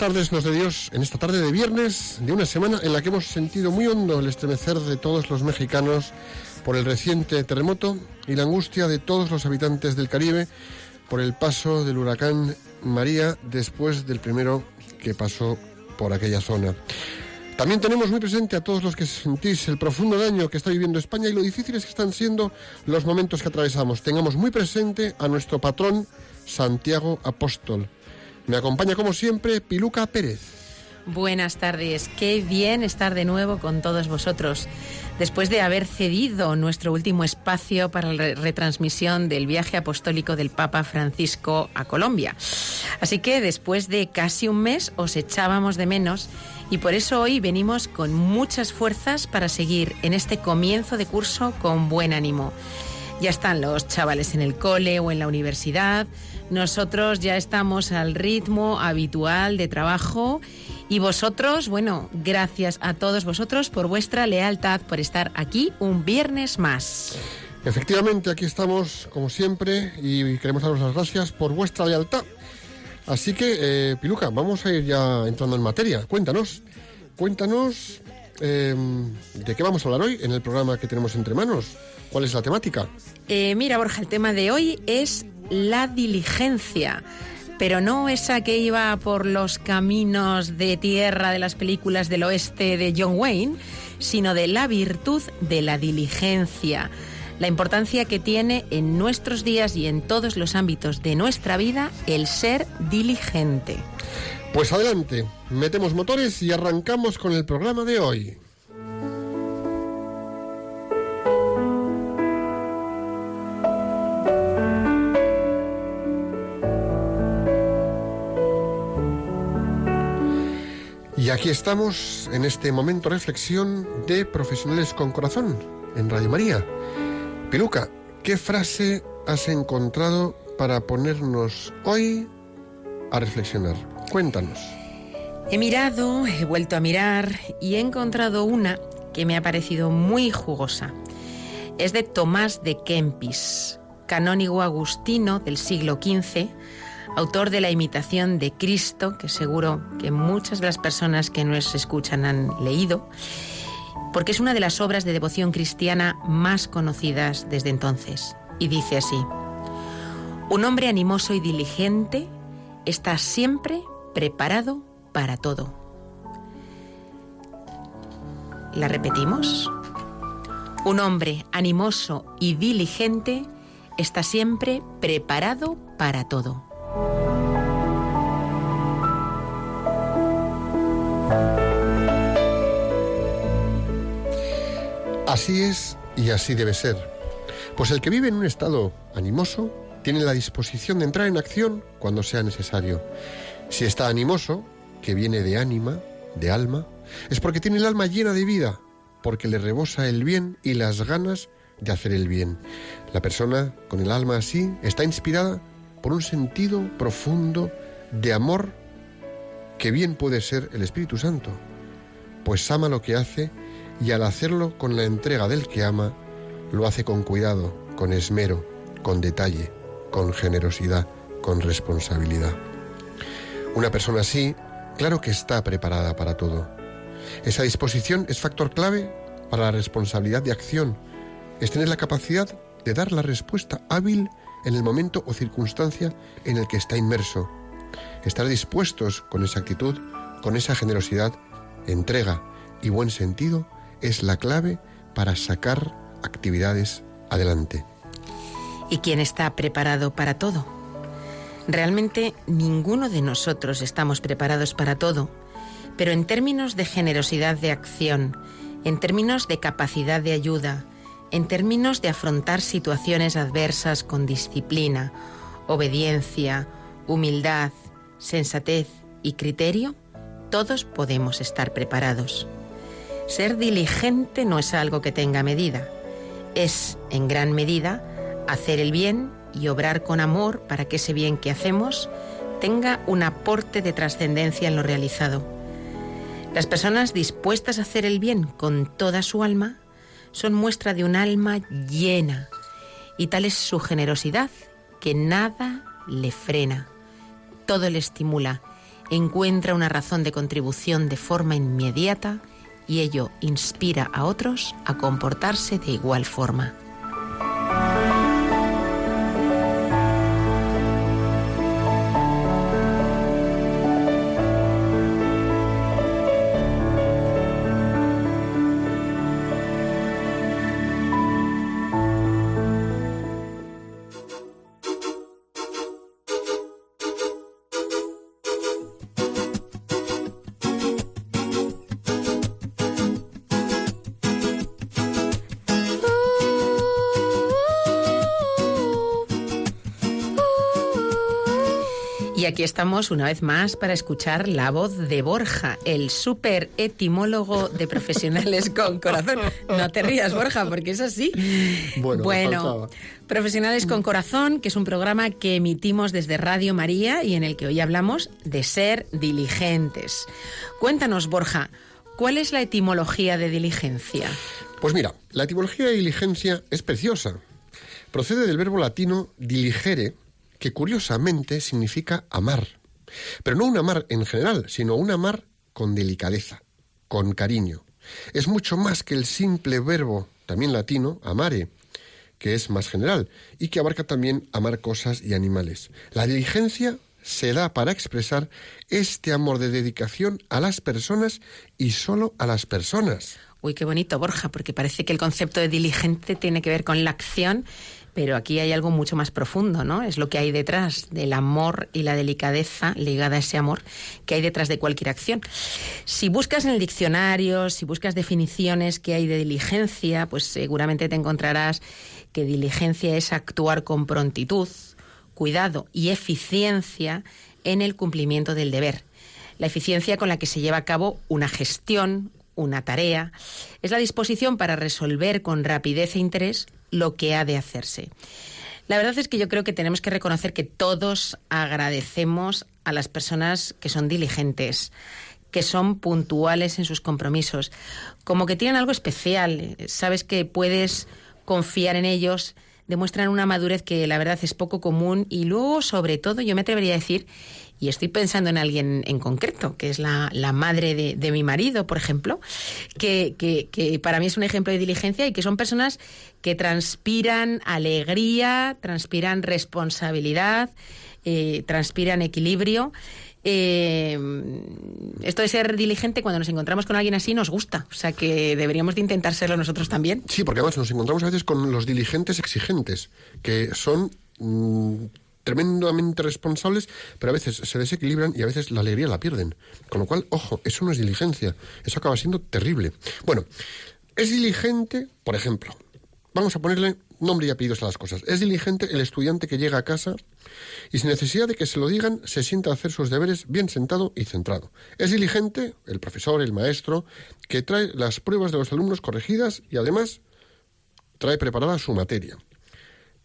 Tardes nos de Dios en esta tarde de viernes de una semana en la que hemos sentido muy hondo el estremecer de todos los mexicanos por el reciente terremoto y la angustia de todos los habitantes del Caribe por el paso del huracán María después del primero que pasó por aquella zona. También tenemos muy presente a todos los que sentís el profundo daño que está viviendo España y lo difíciles que están siendo los momentos que atravesamos. Tengamos muy presente a nuestro patrón Santiago Apóstol me acompaña como siempre Piluca Pérez. Buenas tardes, qué bien estar de nuevo con todos vosotros. Después de haber cedido nuestro último espacio para la retransmisión del viaje apostólico del Papa Francisco a Colombia. Así que después de casi un mes os echábamos de menos y por eso hoy venimos con muchas fuerzas para seguir en este comienzo de curso con buen ánimo. Ya están los chavales en el cole o en la universidad, nosotros ya estamos al ritmo habitual de trabajo y vosotros, bueno, gracias a todos vosotros por vuestra lealtad, por estar aquí un viernes más. Efectivamente, aquí estamos como siempre y queremos daros las gracias por vuestra lealtad. Así que, eh, Piluca, vamos a ir ya entrando en materia. Cuéntanos, cuéntanos em, de qué vamos a hablar hoy en el programa que tenemos entre manos. ¿Cuál es la temática? Eh, mira, Borja, el tema de hoy es la diligencia pero no esa que iba por los caminos de tierra de las películas del oeste de John Wayne, sino de la virtud de la diligencia, la importancia que tiene en nuestros días y en todos los ámbitos de nuestra vida el ser diligente. Pues adelante, metemos motores y arrancamos con el programa de hoy. Y aquí estamos en este momento reflexión de Profesionales con Corazón en Radio María. Piluca, ¿qué frase has encontrado para ponernos hoy a reflexionar? Cuéntanos. He mirado, he vuelto a mirar y he encontrado una que me ha parecido muy jugosa. Es de Tomás de Kempis, canónigo agustino del siglo XV, autor de La imitación de Cristo, que seguro que muchas de las personas que nos escuchan han leído, porque es una de las obras de devoción cristiana más conocidas desde entonces. Y dice así, un hombre animoso y diligente está siempre preparado para todo. ¿La repetimos? Un hombre animoso y diligente está siempre preparado para todo. Así es y así debe ser. Pues el que vive en un estado animoso tiene la disposición de entrar en acción cuando sea necesario. Si está animoso, que viene de ánima, de alma, es porque tiene el alma llena de vida, porque le rebosa el bien y las ganas de hacer el bien. La persona con el alma así está inspirada por un sentido profundo de amor que bien puede ser el Espíritu Santo, pues ama lo que hace y al hacerlo con la entrega del que ama, lo hace con cuidado, con esmero, con detalle, con generosidad, con responsabilidad. Una persona así, claro que está preparada para todo. Esa disposición es factor clave para la responsabilidad de acción, es tener la capacidad de dar la respuesta hábil en el momento o circunstancia en el que está inmerso. Estar dispuestos con esa actitud, con esa generosidad, entrega y buen sentido es la clave para sacar actividades adelante. ¿Y quién está preparado para todo? Realmente ninguno de nosotros estamos preparados para todo, pero en términos de generosidad de acción, en términos de capacidad de ayuda, en términos de afrontar situaciones adversas con disciplina, obediencia, humildad, sensatez y criterio, todos podemos estar preparados. Ser diligente no es algo que tenga medida, es, en gran medida, hacer el bien y obrar con amor para que ese bien que hacemos tenga un aporte de trascendencia en lo realizado. Las personas dispuestas a hacer el bien con toda su alma son muestra de un alma llena. Y tal es su generosidad que nada le frena, todo le estimula, encuentra una razón de contribución de forma inmediata y ello inspira a otros a comportarse de igual forma. Aquí estamos una vez más para escuchar la voz de Borja, el super etimólogo de profesionales con corazón. No te rías, Borja, porque es así. Bueno, Profesionales con Corazón, que es un programa que emitimos desde Radio María y en el que hoy hablamos de ser diligentes. Cuéntanos, Borja, ¿cuál es la etimología de diligencia? Pues mira, la etimología de diligencia es preciosa. Procede del verbo latino diligere, que curiosamente significa amar. Pero no un amar en general, sino un amar con delicadeza, con cariño. Es mucho más que el simple verbo, también latino, amare, que es más general y que abarca también amar cosas y animales. La diligencia se da para expresar este amor de dedicación a las personas y solo a las personas. Uy, qué bonito, Borja, porque parece que el concepto de diligente tiene que ver con la acción pero aquí hay algo mucho más profundo, ¿no? Es lo que hay detrás del amor y la delicadeza ligada a ese amor que hay detrás de cualquier acción. Si buscas en el diccionario, si buscas definiciones que hay de diligencia, pues seguramente te encontrarás que diligencia es actuar con prontitud, cuidado y eficiencia en el cumplimiento del deber. La eficiencia con la que se lleva a cabo una gestión, una tarea, es la disposición para resolver con rapidez e interés lo que ha de hacerse. La verdad es que yo creo que tenemos que reconocer que todos agradecemos a las personas que son diligentes, que son puntuales en sus compromisos, como que tienen algo especial, sabes que puedes confiar en ellos, demuestran una madurez que la verdad es poco común y luego, sobre todo, yo me atrevería a decir, y estoy pensando en alguien en concreto, que es la, madre de, mi marido, por ejemplo, que, que, para mí es un ejemplo de diligencia y que son personas que transpiran alegría, transpiran responsabilidad, eh, transpiran equilibrio. Eh, esto de ser diligente cuando nos encontramos con alguien así nos gusta, o sea que deberíamos de intentar serlo nosotros también. Sí, porque además nos encontramos a veces con los diligentes exigentes, que son mm, tremendamente responsables, pero a veces se desequilibran y a veces la alegría la pierden. Con lo cual, ojo, eso no es diligencia, eso acaba siendo terrible. Bueno, es diligente, por ejemplo, vamos a ponerle nombre y apellidos a las cosas. Es diligente el estudiante que llega a casa y sin necesidad de que se lo digan, se sienta a hacer sus deberes bien sentado y centrado. Es diligente el profesor, el maestro, que trae las pruebas de los alumnos corregidas y además trae preparada su materia.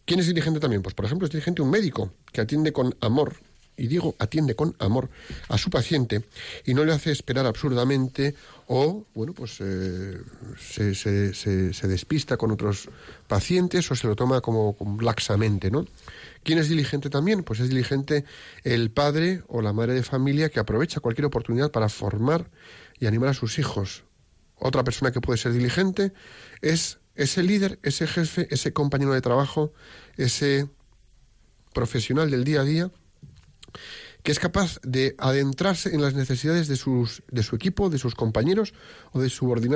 ¿Quién es diligente también? Pues, por ejemplo, es diligente un médico que atiende con amor, y digo atiende con amor a su paciente y no le hace esperar absurdamente o, bueno, pues eh, se, despista con otros pacientes o se lo toma como, como, laxamente, ¿no? ¿Quién es diligente también? Pues es diligente el padre o la madre de familia que aprovecha cualquier oportunidad para formar y animar a sus hijos. Otra persona que puede ser diligente es ese líder, ese jefe, ese compañero de trabajo, ese profesional del día a día que es capaz de adentrarse en las necesidades de, sus, de su equipo, de sus compañeros o de,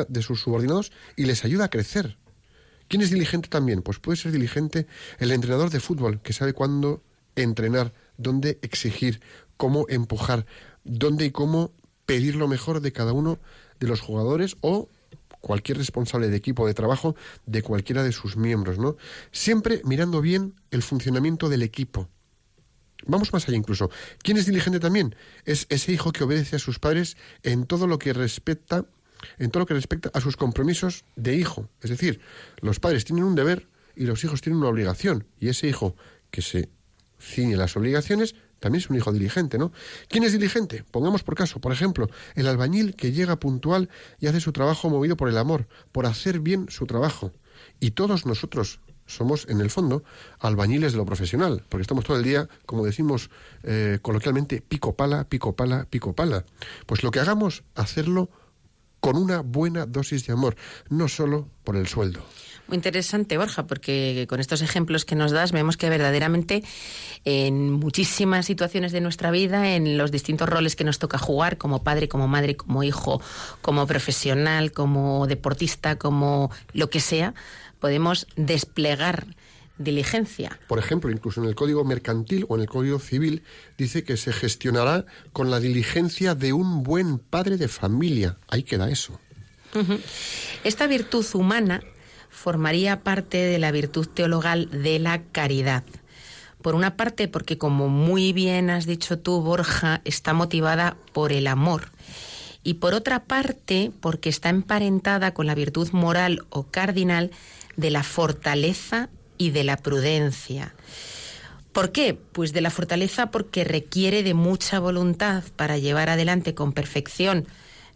de sus subordinados y les ayuda a crecer. ¿Quién es diligente también? Pues puede ser diligente el entrenador de fútbol, que sabe cuándo entrenar, dónde exigir, cómo empujar, dónde y cómo pedir lo mejor de cada uno de los jugadores o cualquier responsable de equipo de trabajo de cualquiera de sus miembros, ¿no? Siempre mirando bien el funcionamiento del equipo. Vamos más allá incluso. ¿Quién es diligente también? Es ese hijo que obedece a sus padres en todo lo que respecta en todo lo que respecta a sus compromisos de hijo. Es decir, los padres tienen un deber y los hijos tienen una obligación. Y ese hijo que se ciñe las obligaciones también es un hijo diligente, ¿no? ¿Quién es diligente? Pongamos por caso, por ejemplo, el albañil que llega puntual y hace su trabajo movido por el amor, por hacer bien su trabajo. Y todos nosotros, somos, en el fondo, albañiles de lo profesional, porque estamos todo el día, como decimos eh, coloquialmente, pico pala, pico pala, pico pala. Pues lo que hagamos, hacerlo con una buena dosis de amor, no solo por el sueldo. Muy interesante, Borja, porque con estos ejemplos que nos das vemos que verdaderamente en muchísimas situaciones de nuestra vida, en los distintos roles que nos toca jugar, como padre, como madre, como hijo, como profesional, como deportista, como lo que sea, podemos desplegar diligencia. Por ejemplo, incluso en el Código Mercantil o en el Código Civil dice que se gestionará con la diligencia de un buen padre de familia. Ahí queda eso. Esta virtud humana formaría parte de la virtud teologal de la caridad. Por una parte, porque como muy bien has dicho tú, Borja, está motivada por el amor. Y por otra parte, porque está emparentada con la virtud moral o cardinal de la fortaleza y de la prudencia. ¿Por qué? Pues de la fortaleza porque requiere de mucha voluntad para llevar adelante con perfección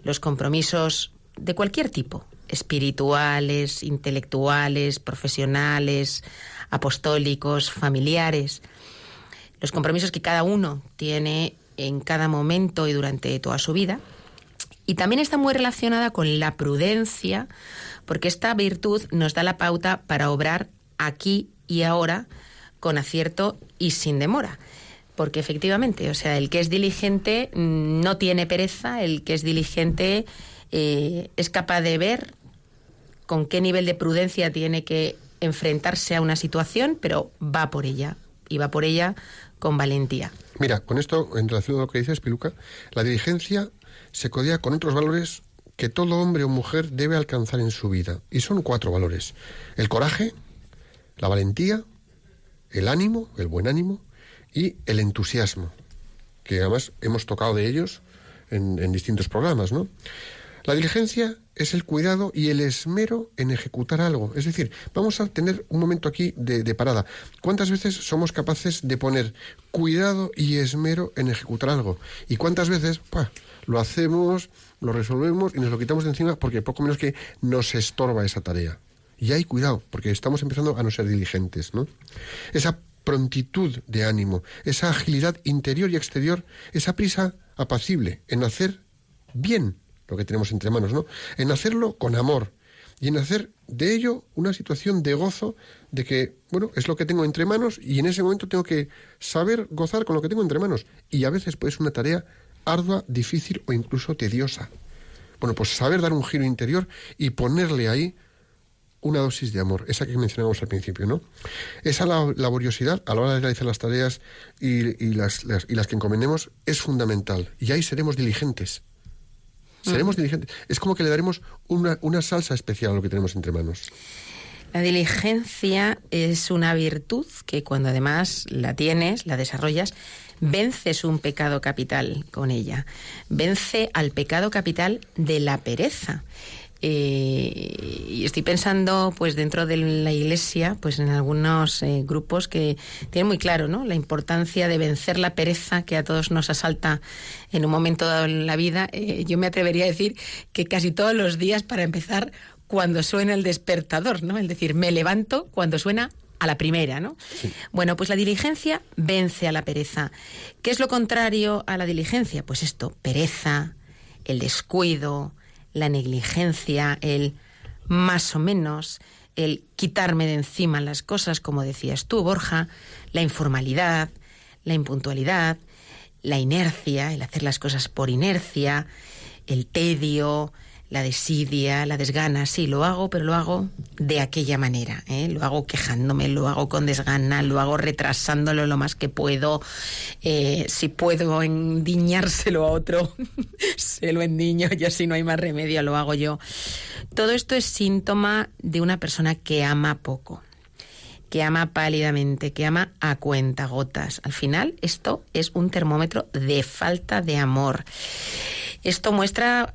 los compromisos de cualquier tipo, espirituales, intelectuales, profesionales, apostólicos, familiares, los compromisos que cada uno tiene en cada momento y durante toda su vida. Y también está muy relacionada con la prudencia, porque esta virtud nos da la pauta para obrar aquí y ahora con acierto y sin demora. Porque efectivamente, o sea, el que es diligente no tiene pereza, el que es diligente eh, es capaz de ver con qué nivel de prudencia tiene que enfrentarse a una situación, pero va por ella y va por ella con valentía. Mira, con esto, en relación a lo que dices, Piluca, la diligencia se codea con otros valores que todo hombre o mujer debe alcanzar en su vida. Y son cuatro valores. El coraje, la valentía, el ánimo, el buen ánimo y el entusiasmo, que además hemos tocado de ellos en, en distintos programas, ¿no? La diligencia es el cuidado y el esmero en ejecutar algo. Es decir, vamos a tener un momento aquí de, parada. ¿Cuántas veces somos capaces de poner cuidado y esmero en ejecutar algo? ¿Y cuántas veces lo hacemos, lo resolvemos y nos lo quitamos de encima porque poco menos que nos estorba esa tarea? Y hay cuidado, porque estamos empezando a no ser diligentes, ¿no? Esa prontitud de ánimo, esa agilidad interior y exterior, esa prisa apacible en hacer bien lo que tenemos entre manos, ¿no? En hacerlo con amor y en hacer de ello una situación de gozo de que, bueno, es lo que tengo entre manos y en ese momento tengo que saber gozar con lo que tengo entre manos. Y a veces puede ser una tarea ardua, difícil o incluso tediosa. Bueno, pues saber dar un giro interior y ponerle ahí una dosis de amor, esa que mencionamos al principio, ¿no? Esa laboriosidad a la hora de realizar las tareas y, y las que encomendemos es fundamental. Y ahí seremos diligentes. Seremos diligentes. Es como que le daremos una, una salsa especial a lo que tenemos entre manos. La diligencia es una virtud que cuando además la tienes, la desarrollas, vences un pecado capital con ella. Vence al pecado capital de la pereza. Eh, y estoy pensando, pues dentro de la Iglesia, pues en algunos eh, grupos que tienen muy claro, ¿no? La importancia de vencer la pereza que a todos nos asalta en un momento dado en la vida. Eh, yo me atrevería a decir que casi todos los días, para empezar, cuando suena el despertador, ¿no? Es decir, me levanto cuando suena a la primera, ¿no? Bueno, pues la diligencia vence a la pereza. ¿Qué es lo contrario a la diligencia? Pues esto, pereza, el descuido, la negligencia, el más o menos, el quitarme de encima las cosas, como decías tú, Borja, la informalidad, la impuntualidad, la inercia, el hacer las cosas por inercia, el tedio, la desidia, la desgana, sí, lo hago, pero lo hago de aquella manera. ¿eh? Lo hago quejándome, lo hago con desgana, lo hago retrasándolo lo más que puedo. Eh, si puedo endiñárselo a otro, se lo endiño y así no hay más remedio, lo hago yo. Todo esto es síntoma de una persona que ama poco que ama pálidamente, que ama a cuentagotas. Al final, esto es un termómetro de falta de amor. Esto muestra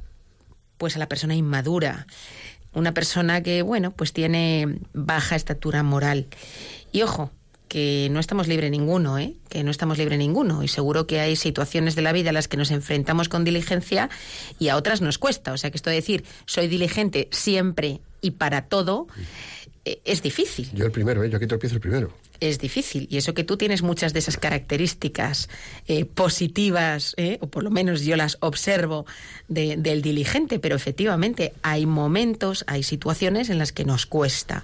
pues a la persona inmadura, una persona que, bueno, pues tiene baja estatura moral. Y ojo, que no estamos libre ninguno, ¿eh? que no estamos libre ninguno. Y seguro que hay situaciones de la vida a las que nos enfrentamos con diligencia y a otras nos cuesta. O sea que esto de decir soy diligente siempre y para todo eh, es difícil. Yo el primero, ¿eh? yo aquí tropiezo el primero es difícil. Y eso que tú tienes muchas de esas características eh, positivas, eh, o por lo menos yo las observo del diligente, pero efectivamente hay momentos, hay situaciones en las que nos cuesta.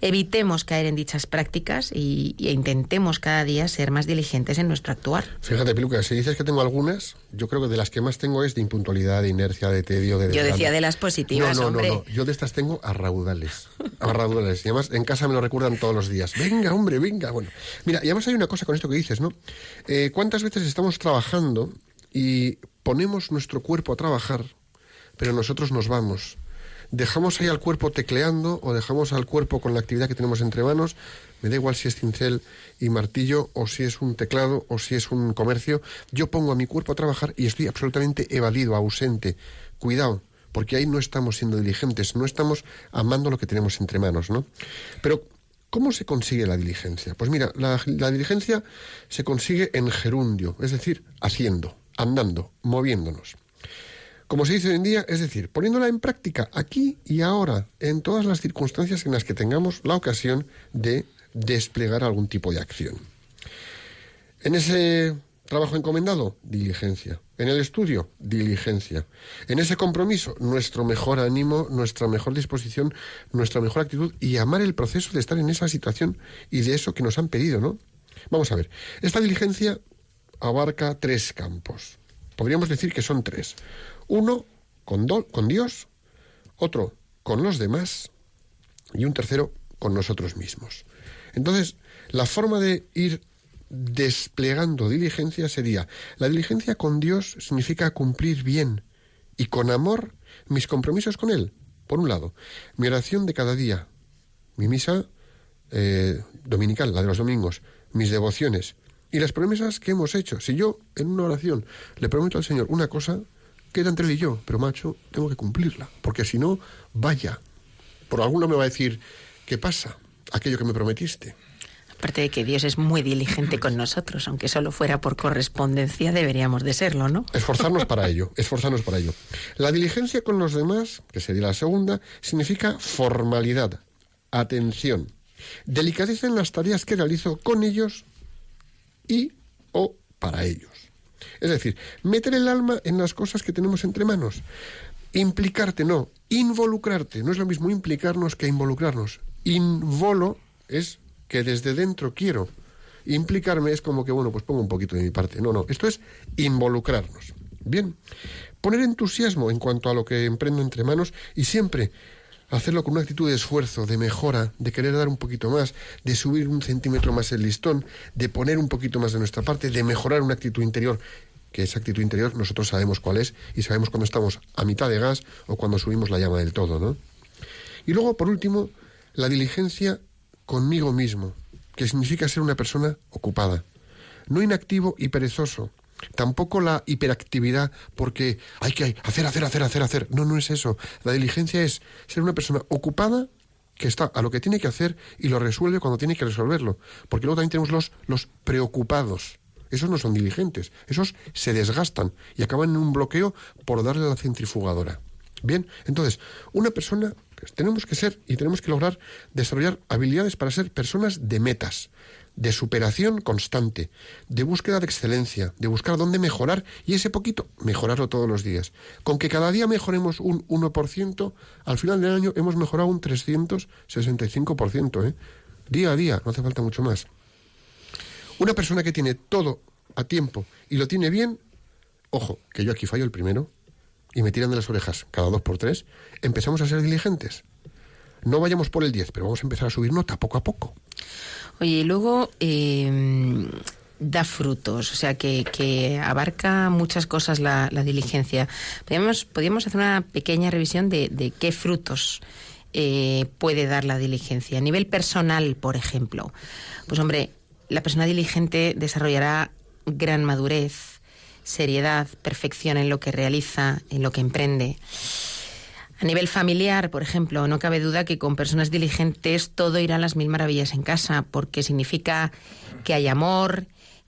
Evitemos caer en dichas prácticas y, intentemos cada día ser más diligentes en nuestro actuar. Fíjate, Piluca, si dices que tengo algunas, yo creo que de las que más tengo es de impuntualidad, de inercia, de tedio, de... Yo decía de las positivas, no, no, hombre. No, no, yo de estas tengo a raudales. A raudales. Y además en casa me lo recuerdan todos los días. Venga, hombre, venga, bueno. Mira, y además hay una cosa con esto que dices, ¿no? Eh, ¿Cuántas veces estamos trabajando y ponemos nuestro cuerpo a trabajar, pero nosotros nos vamos? Dejamos ahí al cuerpo tecleando o dejamos al cuerpo con la actividad que tenemos entre manos. Me da igual si es cincel y martillo o si es un teclado o si es un comercio. Yo pongo a mi cuerpo a trabajar y estoy absolutamente evadido, ausente. Cuidado, porque ahí no estamos siendo diligentes, no estamos amando lo que tenemos entre manos, ¿no? Pero ¿Cómo se consigue la diligencia? Pues mira, la, diligencia se consigue en gerundio, es decir, haciendo, andando, moviéndonos. Como se dice hoy en día, es decir, poniéndola en práctica aquí y ahora, en todas las circunstancias en las que tengamos la ocasión de desplegar algún tipo de acción. En ese Trabajo encomendado, diligencia. En el estudio, diligencia. En ese compromiso, nuestro mejor ánimo, nuestra mejor disposición, nuestra mejor actitud y amar el proceso de estar en esa situación y de eso que nos han pedido, ¿no? Vamos a ver. Esta diligencia abarca tres campos. Podríamos decir que son tres. Uno, con, Dios, otro, con los demás y un tercero, con nosotros mismos. Entonces, la forma de ir desplegando diligencia sería, la diligencia con Dios significa cumplir bien y con amor mis compromisos con Él. Por un lado, mi oración de cada día, mi misa eh, dominical, la de los domingos, mis devociones y las promesas que hemos hecho. Si yo en una oración le prometo al Señor una cosa, queda entre él y yo, pero macho, tengo que cumplirla, porque si no, vaya. Por alguno me va a decir, ¿qué pasa? Aquello que me prometiste. Aparte de que Dios es muy diligente con nosotros, aunque solo fuera por correspondencia, deberíamos de serlo, ¿no? Esforzarnos para ello, esforzarnos para ello. La diligencia con los demás, que sería la segunda, significa formalidad, atención, delicadeza en las tareas que realizo con ellos y o para ellos. Es decir, meter el alma en las cosas que tenemos entre manos. Implicarte, no, involucrarte. No es lo mismo implicarnos que involucrarnos. Involo es que desde dentro quiero. Implicarme es como que, bueno, pues pongo un poquito de mi parte. No, no, esto es involucrarnos. Bien, poner entusiasmo en cuanto a lo que emprendo entre manos y siempre hacerlo con una actitud de esfuerzo, de mejora, de querer dar un poquito más, de subir un centímetro más el listón, de poner un poquito más de nuestra parte, de mejorar una actitud interior, que esa actitud interior nosotros sabemos cuál es y sabemos cuando estamos a mitad de gas o cuando subimos la llama del todo, ¿no? Y luego, por último, la diligencia conmigo mismo, que significa ser una persona ocupada, no inactivo y perezoso. Tampoco la hiperactividad porque hay que hacer, hacer, hacer, hacer, hacer. No, no es eso. La diligencia es ser una persona ocupada que está a lo que tiene que hacer y lo resuelve cuando tiene que resolverlo. Porque luego también tenemos los, los preocupados. Esos no son diligentes. Esos se desgastan y acaban en un bloqueo por darle a la centrifugadora. Bien, entonces, una persona tenemos que ser y tenemos que lograr desarrollar habilidades para ser personas de metas, de superación constante, de búsqueda de excelencia, de buscar dónde mejorar y ese poquito, mejorarlo todos los días. Con que cada día mejoremos un 1%, al final del año hemos mejorado un 365%, ¿eh? Día a día, no hace falta mucho más. Una persona que tiene todo a tiempo y lo tiene bien, ojo, que yo aquí fallo el primero, y me tiran de las orejas cada dos por tres, empezamos a ser diligentes. No vayamos por el 10, pero vamos a empezar a subir nota poco a poco. Oye, y luego eh, da frutos, o sea, que, abarca muchas cosas la, diligencia. Podríamos, podríamos, hacer una pequeña revisión de, qué frutos eh, puede dar la diligencia. A nivel personal, por ejemplo, pues hombre, la persona diligente desarrollará gran madurez, seriedad, perfección en lo que realiza, en lo que emprende. A nivel familiar, por ejemplo, no cabe duda que con personas diligentes todo irá a las mil maravillas en casa, porque significa que hay amor,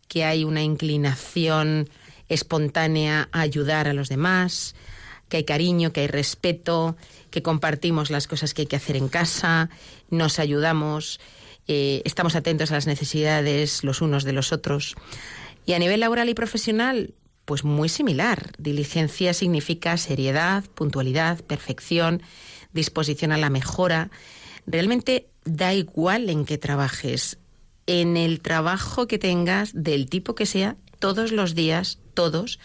que hay una inclinación espontánea a ayudar a los demás, que hay cariño, que hay respeto, que compartimos las cosas que hay que hacer en casa, nos ayudamos, eh, estamos atentos a las necesidades los unos de los otros. Y a nivel laboral y profesional, pues muy similar. Diligencia significa seriedad, puntualidad, perfección, disposición a la mejora. Realmente da igual en qué trabajes. En el trabajo que tengas, del tipo que sea, todos los días, todos,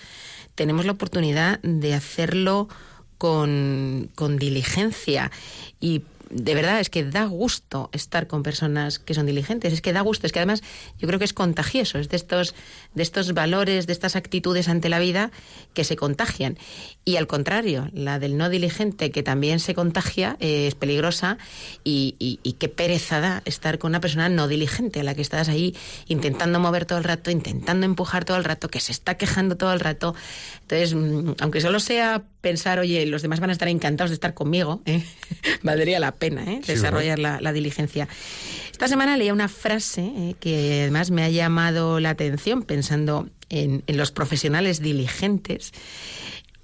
tenemos la oportunidad de hacerlo con, con diligencia. Y de verdad es que da gusto estar con personas que son diligentes, es que da gusto, es que además yo creo que es contagioso, es de estos, de estos valores, de estas actitudes ante la vida que se contagian. Y al contrario, la del no diligente que también se contagia eh, es peligrosa y, qué pereza da estar con una persona no diligente, a la que estás ahí intentando mover todo el rato, intentando empujar todo el rato, que se está quejando todo el rato. Entonces, mm, aunque solo sea pensar, oye, los demás van a estar encantados de estar conmigo, ¿eh? valdría la pena ¿eh? desarrollar la, diligencia. Esta semana leía una frase ¿eh? que además me ha llamado la atención pensando en, en los profesionales diligentes,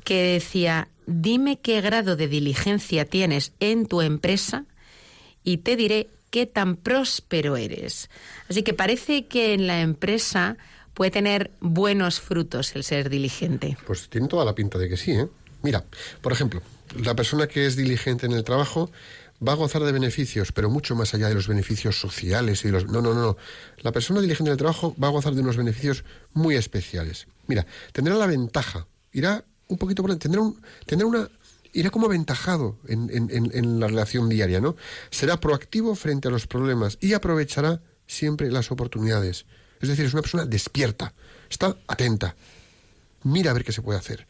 que decía, dime qué grado de diligencia tienes en tu empresa y te diré qué tan próspero eres. Así que parece que en la empresa puede tener buenos frutos el ser diligente. Pues tiene toda la pinta de que sí, ¿eh? Mira, por ejemplo, la persona que es diligente en el trabajo va a gozar de beneficios, pero mucho más allá de los beneficios sociales y los no, no, no, no. La persona diligente en el trabajo va a gozar de unos beneficios muy especiales. Mira, tendrá la ventaja, irá un poquito por tendrá un, tendrá una irá como aventajado en, en, en, la relación diaria, ¿no? Será proactivo frente a los problemas y aprovechará siempre las oportunidades. Es decir, es una persona despierta, está atenta, mira a ver qué se puede hacer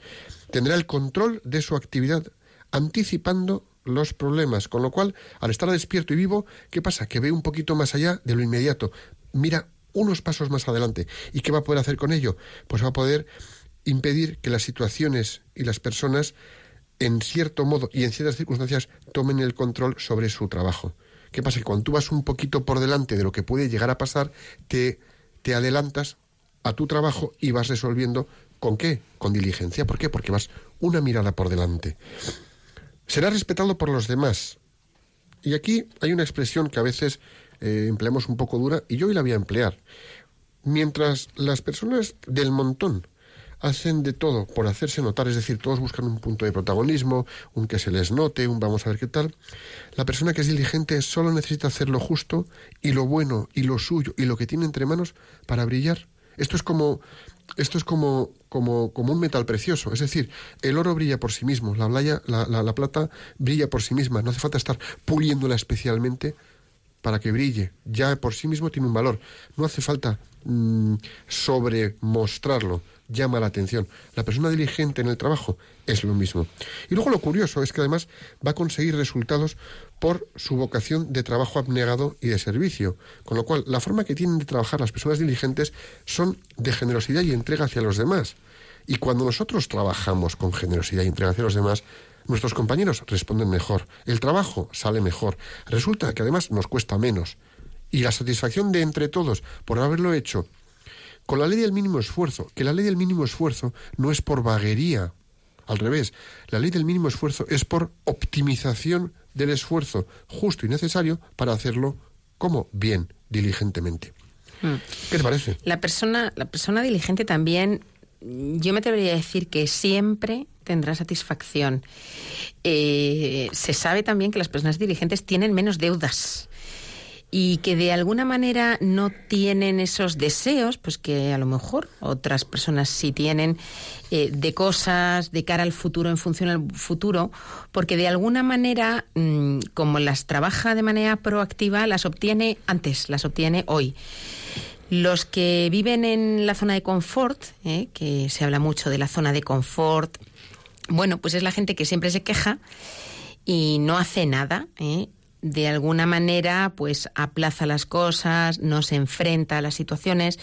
tendrá el control de su actividad anticipando los problemas, con lo cual, al estar despierto y vivo, ¿qué pasa? Que ve un poquito más allá de lo inmediato, mira unos pasos más adelante. ¿Y qué va a poder hacer con ello? Pues va a poder impedir que las situaciones y las personas, en cierto modo y en ciertas circunstancias, tomen el control sobre su trabajo. ¿Qué pasa? Que cuando tú vas un poquito por delante de lo que puede llegar a pasar, te, te adelantas a tu trabajo y vas resolviendo ¿Con qué? Con diligencia. ¿Por qué? Porque vas una mirada por delante. Será respetado por los demás. Y aquí hay una expresión que a veces eh, empleamos un poco dura y yo hoy la voy a emplear. Mientras las personas del montón hacen de todo por hacerse notar, es decir, todos buscan un punto de protagonismo, un que se les note, un vamos a ver qué tal, la persona que es diligente solo necesita hacer lo justo y lo bueno y lo suyo y lo que tiene entre manos para brillar. Esto es como esto es como, como, como, un metal precioso. Es decir, el oro brilla por sí mismo, la, la, la, plata brilla por sí misma. No hace falta estar puliéndola especialmente para que brille. Ya por sí mismo tiene un valor. No hace falta mm, sobremostrarlo. Llama la atención. La persona diligente en el trabajo es lo mismo. Y luego lo curioso es que además va a conseguir resultados por su vocación de trabajo abnegado y de servicio. Con lo cual, la forma que tienen de trabajar las personas diligentes son de generosidad y entrega hacia los demás. Y cuando nosotros trabajamos con generosidad y entrega hacia los demás, nuestros compañeros responden mejor, el trabajo sale mejor, resulta que además nos cuesta menos. Y la satisfacción de entre todos por haberlo hecho con la ley del mínimo esfuerzo, que la ley del mínimo esfuerzo no es por vaguería, al revés, la ley del mínimo esfuerzo es por optimización del esfuerzo justo y necesario para hacerlo como bien, diligentemente. Mm. ¿Qué te parece? La persona, la persona diligente también, yo me atrevería a decir que siempre tendrá satisfacción. Eh, se sabe también que las personas diligentes tienen menos deudas y que de alguna manera no tienen esos deseos, pues que a lo mejor otras personas sí tienen, eh, de cosas de cara al futuro, en función al futuro, porque de alguna manera, mm, como las trabaja de manera proactiva, las obtiene antes, las obtiene hoy. Los que viven en la zona de confort, eh, que se habla mucho de la zona de confort, bueno, pues es la gente que siempre se queja y no hace nada. ¿eh? De alguna manera pues aplaza las cosas, no se enfrenta a las situaciones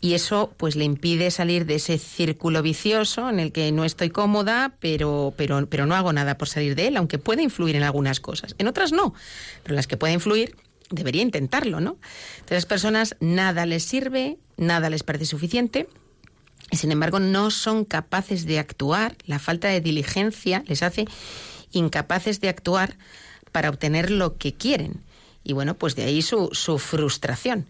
y eso pues le impide salir de ese círculo vicioso en el que no estoy cómoda, pero pero pero no hago nada por salir de él, aunque puede influir en algunas cosas. En otras no, pero las que puede influir debería intentarlo, ¿no? Entonces, las personas nada les sirve, nada les parece suficiente y sin embargo no son capaces de actuar, la falta de diligencia les hace incapaces de actuar para obtener lo que quieren. Y bueno, pues de ahí su, su frustración.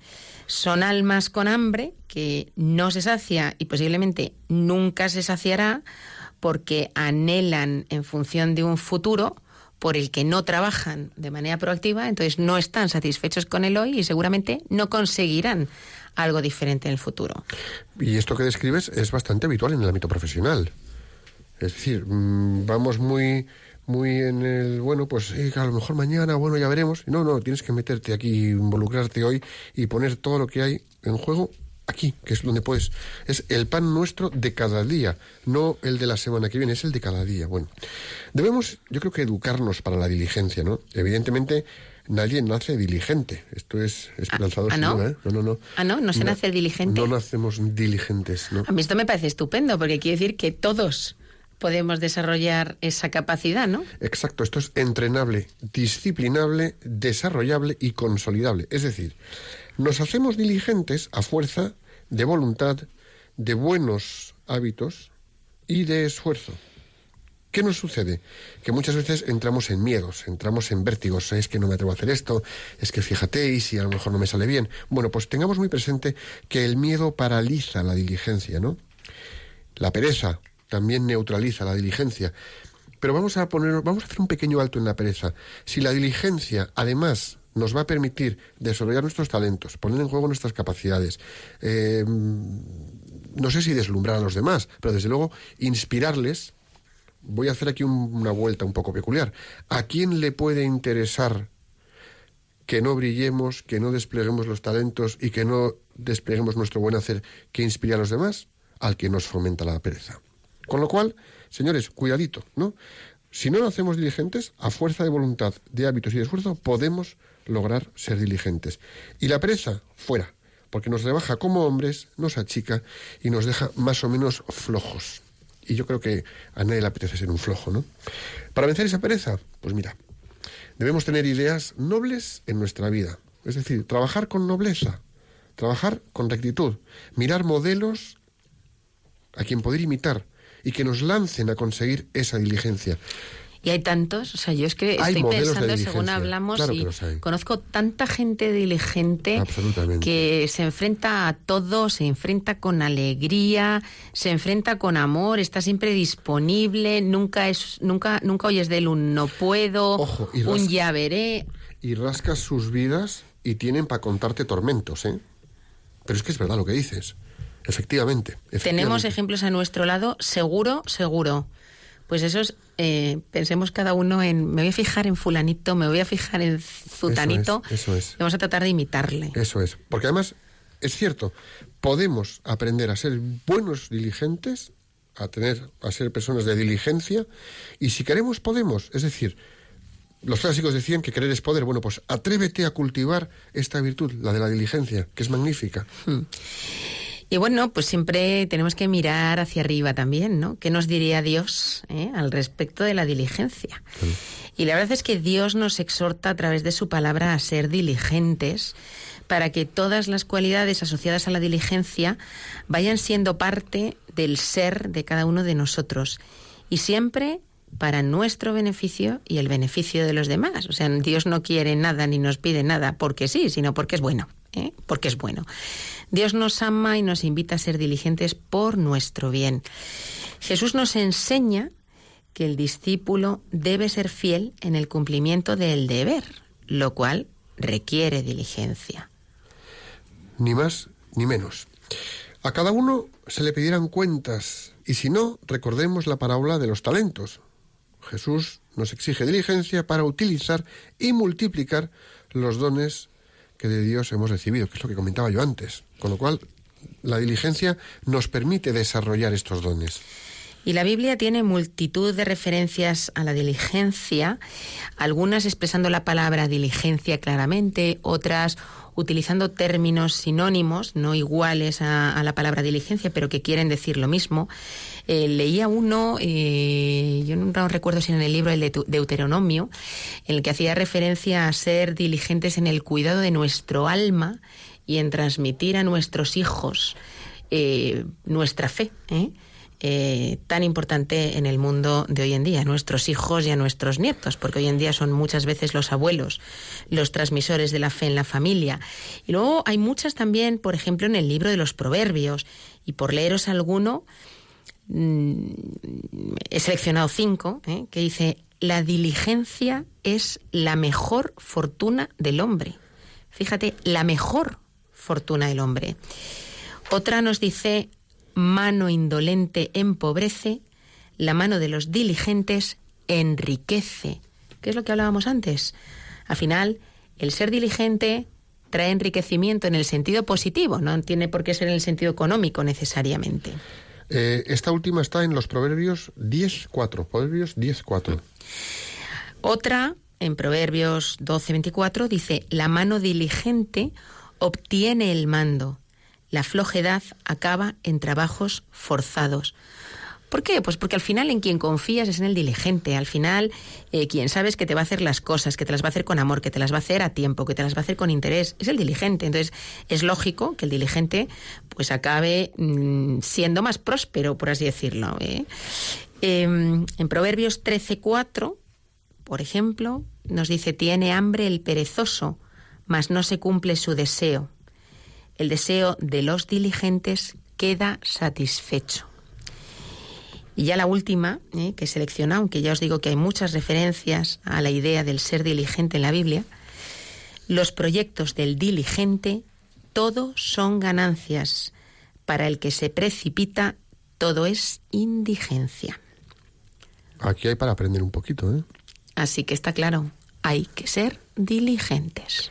Son almas con hambre que no se sacia y posiblemente nunca se saciará porque anhelan en función de un futuro por el que no trabajan de manera proactiva, entonces no están satisfechos con el hoy y seguramente no conseguirán algo diferente en el futuro. Y esto que describes es bastante habitual en el ámbito profesional. Es decir, mm, vamos muy muy en el, bueno, pues a lo mejor mañana, bueno, ya veremos. No, no, tienes que meterte aquí, involucrarte hoy y poner todo lo que hay en juego aquí, que es donde puedes. Es el pan nuestro de cada día, no el de la semana que viene, es el de cada día. Bueno, debemos, yo creo que educarnos para la diligencia, ¿no? Evidentemente, nadie nace diligente. Esto es esperanzador. ¿Ah, no? ¿eh? no? no? No, Ah, no, no se nace diligente. No nacemos diligentes, ¿no? A mí esto me parece estupendo, porque quiere decir que todos podemos desarrollar esa capacidad, ¿no? Exacto, esto es entrenable, disciplinable, desarrollable y consolidable. Es decir, nos hacemos diligentes a fuerza de voluntad, de buenos hábitos y de esfuerzo. ¿Qué nos sucede? Que muchas veces entramos en miedos, entramos en vértigos. Es que no me atrevo a hacer esto, es que fíjate, y si a lo mejor no me sale bien. Bueno, pues tengamos muy presente que el miedo paraliza la diligencia, ¿no? La pereza también neutraliza la diligencia. Pero vamos a poner, vamos a hacer un pequeño alto en la pereza. Si la diligencia, además, nos va a permitir desarrollar nuestros talentos, poner en juego nuestras capacidades, eh, no sé si deslumbrar a los demás, pero desde luego inspirarles. Voy a hacer aquí una vuelta un poco peculiar. ¿A quién le puede interesar que no brillemos, que no despleguemos los talentos y que no despleguemos nuestro buen hacer que inspire a los demás? Al que nos fomenta la pereza. Con lo cual, señores, cuidadito, ¿no? Si no lo hacemos diligentes, a fuerza de voluntad, de hábitos y de esfuerzo, podemos lograr ser diligentes. Y la pereza, fuera, porque nos rebaja como hombres, nos achica y nos deja más o menos flojos. Y yo creo que a nadie le apetece ser un flojo, ¿no? Para vencer esa pereza, pues mira, debemos tener ideas nobles en nuestra vida. Es decir, trabajar con nobleza, trabajar con rectitud, mirar modelos a quien poder imitar, y que nos lancen a conseguir esa diligencia. Y hay tantos, o sea, yo es que estoy pensando, según hablamos, y conozco tanta gente diligente que se enfrenta a todo, se enfrenta con alegría, se enfrenta con amor, está siempre disponible, nunca es, nunca, nunca oyes de él un no puedo, un ya veré. Y rascas sus vidas y tienen para contarte tormentos, ¿eh? Pero es que es verdad lo que dices. Efectivamente, Tenemos ejemplos a nuestro lado, seguro, seguro. Pues esos, eh, pensemos cada uno en, me voy a fijar en fulanito, me voy a fijar en zutanito. Eso es. vamos a tratar de imitarle. Eso es. Porque además, es cierto, podemos aprender a ser buenos diligentes, a tener, a ser personas de diligencia, y si queremos, podemos. Es decir, los clásicos decían que querer es poder. Bueno, pues atrévete a cultivar esta virtud, la de la diligencia, que es magnífica. Hmm. Y bueno, pues siempre tenemos que mirar hacia arriba también, ¿no? ¿Qué nos diría Dios eh, al respecto de la diligencia? Y la verdad es que Dios nos exhorta a través de su palabra a ser diligentes para que todas las cualidades asociadas a la diligencia vayan siendo parte del ser de cada uno de nosotros. Y siempre para nuestro beneficio y el beneficio de los demás. O sea, Dios no quiere nada ni nos pide nada porque sí, sino porque es bueno. ¿Eh? porque es bueno. Dios nos ama y nos invita a ser diligentes por nuestro bien. Jesús nos enseña que el discípulo debe ser fiel en el cumplimiento del deber, lo cual requiere diligencia. Ni más ni menos. A cada uno se le pedirán cuentas y si no, recordemos la parábola de los talentos. Jesús nos exige diligencia para utilizar y multiplicar los dones que de Dios hemos recibido, que es lo que comentaba yo antes. Con lo cual, la diligencia nos permite desarrollar estos dones. Y la Biblia tiene multitud de referencias a la diligencia, algunas expresando la palabra diligencia claramente, otras utilizando términos sinónimos, no iguales a, la palabra diligencia, pero que quieren decir lo mismo. Eh, leía uno, eh, yo no recuerdo si en el libro el de Deuteronomio, en el que hacía referencia a ser diligentes en el cuidado de nuestro alma y en transmitir a nuestros hijos eh, nuestra fe. Eh, tan importante en el mundo de hoy en día, a nuestros hijos y a nuestros nietos, porque hoy en día son muchas veces los abuelos los transmisores de la fe en la familia. Y luego hay muchas también, por ejemplo, en el libro de los Proverbios, y por leeros alguno, mm, he seleccionado cinco, ¿eh? que dice, la diligencia es la mejor fortuna del hombre. Fíjate, la mejor fortuna del hombre. Otra nos dice, mano indolente empobrece, la mano de los diligentes enriquece. ¿Qué es lo que hablábamos antes? Al final, el ser diligente trae enriquecimiento en el sentido positivo, no tiene por qué ser en el sentido económico necesariamente. Eh, esta última está en los Proverbios 10.4. Proverbios 10.4. Otra, en Proverbios 12.24, dice, la mano diligente obtiene el mando, la flojedad acaba en trabajos forzados. ¿Por qué? Pues porque al final en quien confías es en el diligente. Al final, eh, quien sabes que te va a hacer las cosas, que te las va a hacer con amor, que te las va a hacer a tiempo, que te las va a hacer con interés, es el diligente. Entonces, es lógico que el diligente pues acabe mm, siendo más próspero, por así decirlo. ¿eh? Em, en Proverbios 13.4, por ejemplo, nos dice, tiene hambre el perezoso, mas no se cumple su deseo el deseo de los diligentes queda satisfecho. Y ya la última eh, que selecciona, aunque ya os digo que hay muchas referencias a la idea del ser diligente en la Biblia, los proyectos del diligente, todo son ganancias. Para el que se precipita, todo es indigencia. Aquí hay para aprender un poquito, ¿eh? Así que está claro, hay que ser diligentes.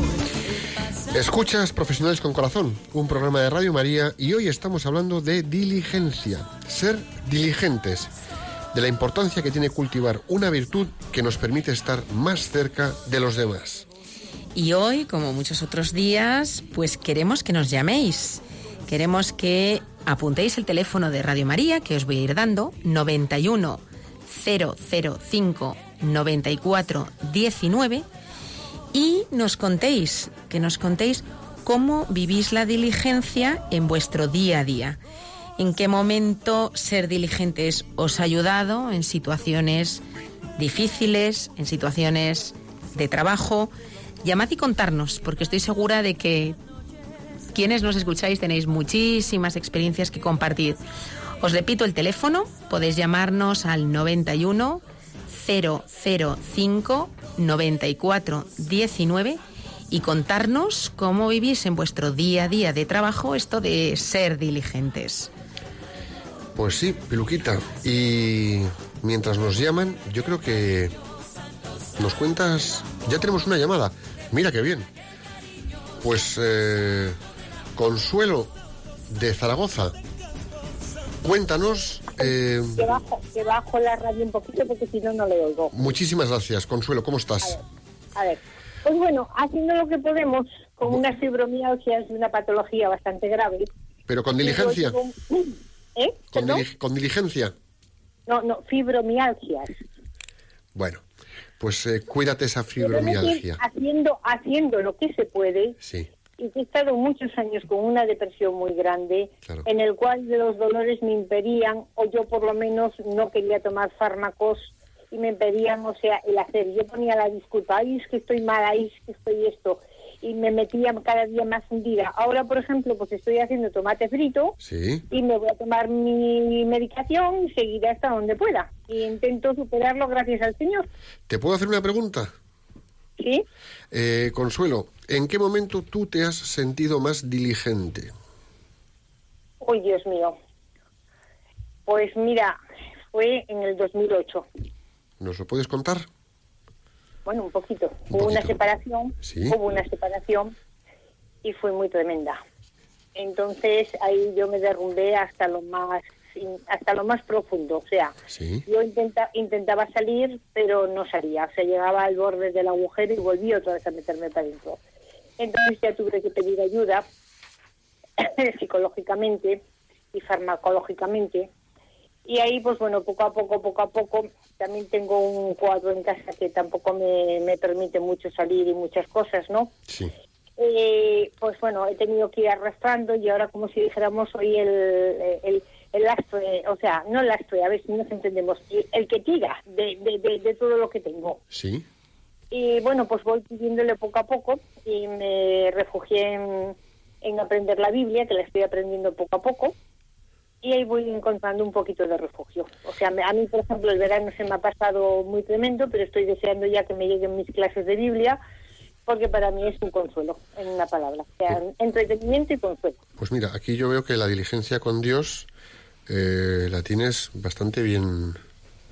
Escuchas Profesionales con Corazón, un programa de Radio María y hoy estamos hablando de diligencia, ser diligentes, de la importancia que tiene cultivar una virtud que nos permite estar más cerca de los demás. Y hoy, como muchos otros días, pues queremos que nos llaméis. Queremos que apuntéis el teléfono de Radio María que os voy a ir dando, 91 005 94 19 y nos contéis, que nos contéis cómo vivís la diligencia en vuestro día a día. ¿En qué momento ser diligentes os ha ayudado en situaciones difíciles, en situaciones de trabajo? Llamad y contarnos, porque estoy segura de que quienes nos escucháis tenéis muchísimas experiencias que compartir. Os repito el teléfono, podéis llamarnos al 91 005 94 19 y contarnos cómo vivís en vuestro día a día de trabajo esto de ser diligentes. Pues sí, Piluquita. Y mientras nos llaman, yo creo que nos cuentas... Ya tenemos una llamada. Mira qué bien. Pues eh, Consuelo de Zaragoza, cuéntanos... Eh, que bajo la radio un poquito porque si no, no le oigo. Muchísimas gracias, Consuelo. ¿Cómo estás? A ver, pues bueno, haciendo lo que podemos con unas fibromialgias y una patología bastante grave. Pero con diligencia. ¿Eh? Con, dili- con diligencia. No, no, fibromialgias. Bueno, pues eh, cuídate esa fibromialgia. Haciendo, haciendo lo que se puede Sí, y que he estado muchos años con una depresión muy grande, Claro. en el cual los dolores me impedían, o yo por lo menos no quería tomar fármacos y me impedían, o sea, el hacer. Yo ponía la disculpa, ay, es que estoy mal, ay, es que estoy esto, y me metía cada día más hundida. Ahora, por ejemplo, pues estoy haciendo tomate frito sí. y me voy a tomar mi medicación y seguiré hasta donde pueda. Y intento superarlo gracias al Señor. ¿Te puedo hacer una pregunta? ¿Sí? Eh, Consuelo, ¿en qué momento tú te has sentido más diligente? Uy, Dios mío. Pues mira, fue en el 2008. ¿Nos lo puedes contar? Bueno, un poquito. Un hubo una separación, Sí. hubo una separación y fue muy tremenda. Entonces ahí yo me derrumbé hasta lo más hasta lo más profundo, o sea, Sí. yo intenta, intentaba salir, pero no salía, o sea, llegaba al borde del agujero y volví otra vez a meterme para adentro. Entonces ya tuve que pedir ayuda psicológicamente y farmacológicamente y ahí, pues bueno, poco a poco, poco a poco, también tengo un cuadro en casa que tampoco me, me permite mucho salir y muchas cosas, ¿no? Sí. Eh, pues bueno, he tenido que ir arrastrando y ahora como si dijéramos soy el, el, el lastre, o sea, no el lastre, a ver si nos entendemos, el, que tira de, de, de, de todo lo que tengo. Sí. Y bueno, pues voy pidiéndole poco a poco y me refugié en, en aprender la Biblia, que la estoy aprendiendo poco a poco, y ahí voy encontrando un poquito de refugio. O sea, a mí, por ejemplo, el verano se me ha pasado muy tremendo, pero estoy deseando ya que me lleguen mis clases de Biblia, porque para mí es un consuelo, en una palabra. O sea, entretenimiento y consuelo. Pues mira, aquí yo veo que la diligencia con Dios eh, la tienes bastante bien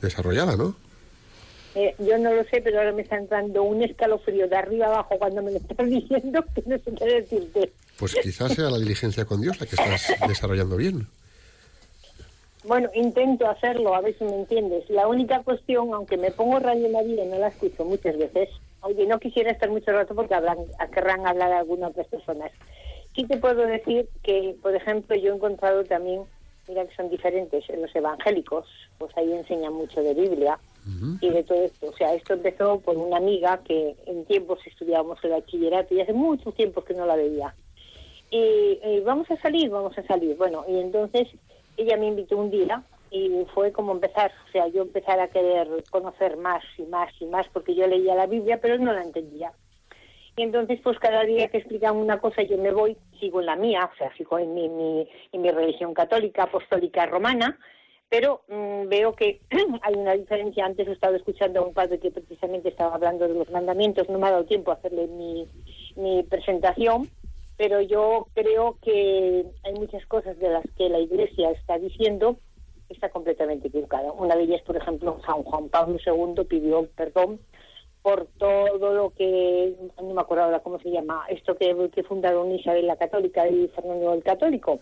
desarrollada, ¿no? Eh, yo no lo sé, pero ahora me está entrando un escalofrío de arriba abajo cuando me lo estás diciendo, que no sé qué decirte. Pues quizás sea la diligencia con Dios la que estás desarrollando bien. Bueno, intento hacerlo, a ver si me entiendes. La única cuestión, aunque me pongo Radio María y no la escucho muchas veces, oye, no quisiera estar mucho rato porque hablan, querrán hablar algunas otras personas. Sí te puedo decir que, por ejemplo, yo he encontrado también, mira que son diferentes, en los evangélicos, pues ahí enseñan mucho de Biblia y de todo esto. O sea, esto empezó por una amiga que en tiempos estudiábamos el bachillerato y hace muchos tiempos que no la veía y, y vamos a salir, vamos a salir. Bueno, y entonces ella me invitó un día y fue como empezar, o sea, yo empezar a querer conocer más y más y más, porque yo leía la Biblia, pero no la entendía. Y entonces, pues cada día que explican una cosa, yo me voy, sigo en la mía, o sea, sigo en mi, mi- en mi religión católica, apostólica, romana, pero mm, veo que hay una diferencia. Antes he estado escuchando a un padre que precisamente estaba hablando de los mandamientos, no me ha dado tiempo a hacerle mi, mi presentación, pero yo creo que hay muchas cosas de las que la Iglesia está diciendo que está completamente equivocada. Una de ellas, por ejemplo, San Juan Pablo II pidió perdón por todo lo que, no me acuerdo ahora cómo se llama, esto que, que fundaron Isabel la Católica y Fernando el Católico,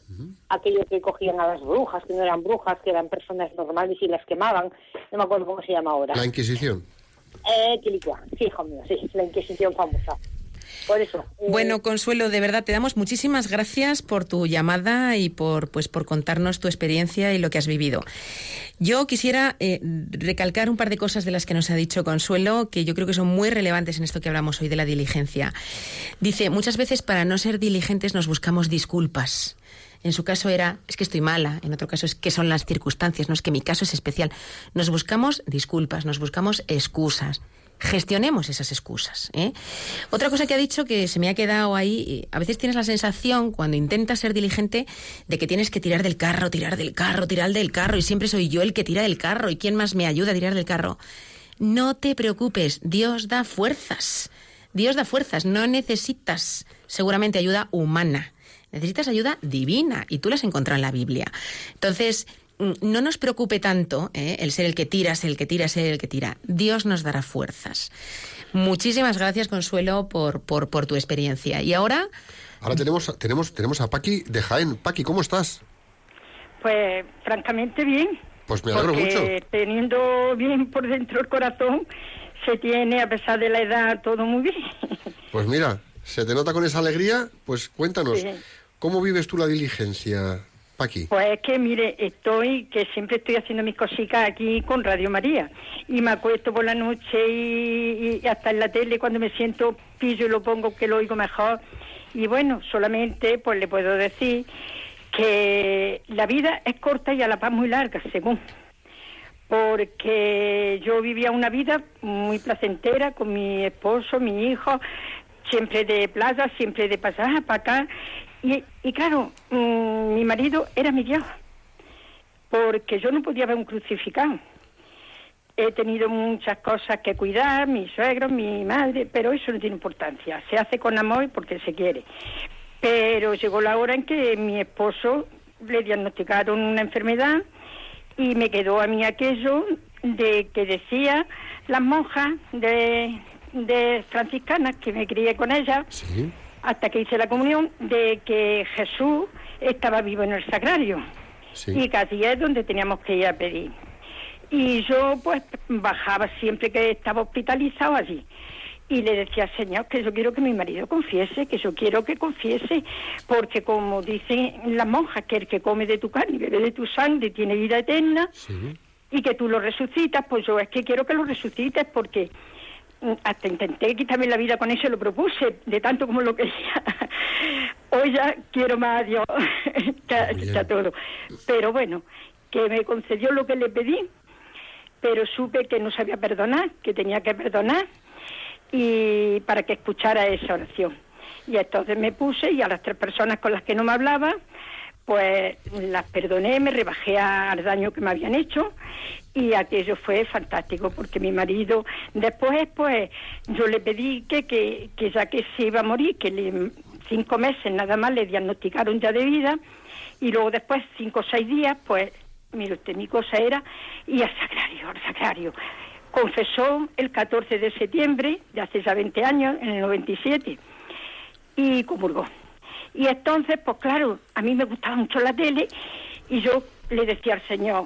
aquello que cogían a las brujas, que no eran brujas, que eran personas normales y las quemaban, no me acuerdo cómo se llama ahora. La Inquisición. Eh, Quilicua, sí, hijo mío, sí, la Inquisición famosa. Por eso. eh, Bueno, Consuelo, de verdad te damos muchísimas gracias por tu llamada y por pues por contarnos tu experiencia y lo que has vivido. Yo quisiera eh, recalcar un par de cosas de las que nos ha dicho Consuelo, que yo creo que son muy relevantes en esto que hablamos hoy de la diligencia. Dice, muchas veces para no ser diligentes nos buscamos disculpas. En su caso era, es que estoy mala, en otro caso es que son las circunstancias, no es que mi caso es especial. Nos buscamos disculpas, nos buscamos excusas. Gestionemos esas excusas. ¿eh? Otra cosa que ha dicho que se me ha quedado ahí, a veces tienes la sensación, cuando intentas ser diligente, de que tienes que tirar del carro, tirar del carro, tirar del carro, y siempre soy yo el que tira del carro, y quién más me ayuda a tirar del carro. No te preocupes, Dios da fuerzas. Dios da fuerzas, no necesitas seguramente ayuda humana, necesitas ayuda divina y tú la has encontrado en la Biblia. Entonces, no nos preocupe tanto ¿eh? el ser el que tira, ser el que tira, ser el que tira. Dios nos dará fuerzas. Muchísimas gracias, Consuelo, por, por, por tu experiencia. Y ahora, Ahora tenemos, tenemos, tenemos a Paqui de Jaén. Paqui, ¿cómo estás? Pues francamente bien. Pues me alegro mucho. teniendo bien por dentro el corazón, se tiene, a pesar de la edad, todo muy bien. Pues mira, se te nota con esa alegría, pues cuéntanos, Sí. ¿cómo vives tú la diligencia, Pues es que, mire, estoy, que siempre estoy haciendo mis cositas aquí con Radio María. Y me acuesto por la noche y, hasta en la tele cuando me siento pillo y lo pongo que lo oigo mejor. Y bueno, solamente pues le puedo decir que la vida es corta y a la paz muy larga, según. Porque yo vivía una vida muy placentera con mi esposo, mi hijo, siempre de playa, siempre de pasaje para acá. Y, y claro, mm, mi marido era mi Dios, porque yo no podía ver un crucificado. He tenido muchas cosas que cuidar, mi suegro, mi madre, pero eso no tiene importancia. Se hace con amor y porque se quiere. Pero llegó la hora en que mi esposo le diagnosticaron una enfermedad y me quedó a mí aquello de que decía las monjas de, de franciscanas, que me crié con ellas, Sí, hasta que hice la comunión, de que Jesús estaba vivo en el sagrario sí. y que allí es donde teníamos que ir a pedir. Y yo pues bajaba siempre que estaba hospitalizado allí. Y le decía al Señor que yo quiero que mi marido confiese, que yo quiero que confiese, porque como dicen las monjas, que el que come de tu carne y bebe de tu sangre tiene vida eterna, Sí. y que tú lo resucitas, pues yo es que quiero que lo resucites porque hasta intenté quitarme la vida con eso, lo propuse, de tanto como lo quería. Hoy ya quiero más a Dios a- que a todo. Pero bueno, que me concedió lo que le pedí, pero supe que no sabía perdonar, que tenía que perdonar y para que escuchara esa oración. Y entonces me puse y a las tres personas con las que no me hablaba, pues las perdoné, me rebajé al daño que me habían hecho y aquello fue fantástico porque mi marido después pues yo le pedí que, que, que ya que se iba a morir, que le, cinco meses nada más le diagnosticaron ya de vida y luego después cinco o seis días pues mire usted mi cosa era y al sagrario, al sagrario. Confesó el 14 de septiembre de hace ya 20 años, en el 97 y comulgó. Y entonces, pues claro, a mí me gustaba mucho la tele y yo le decía al Señor,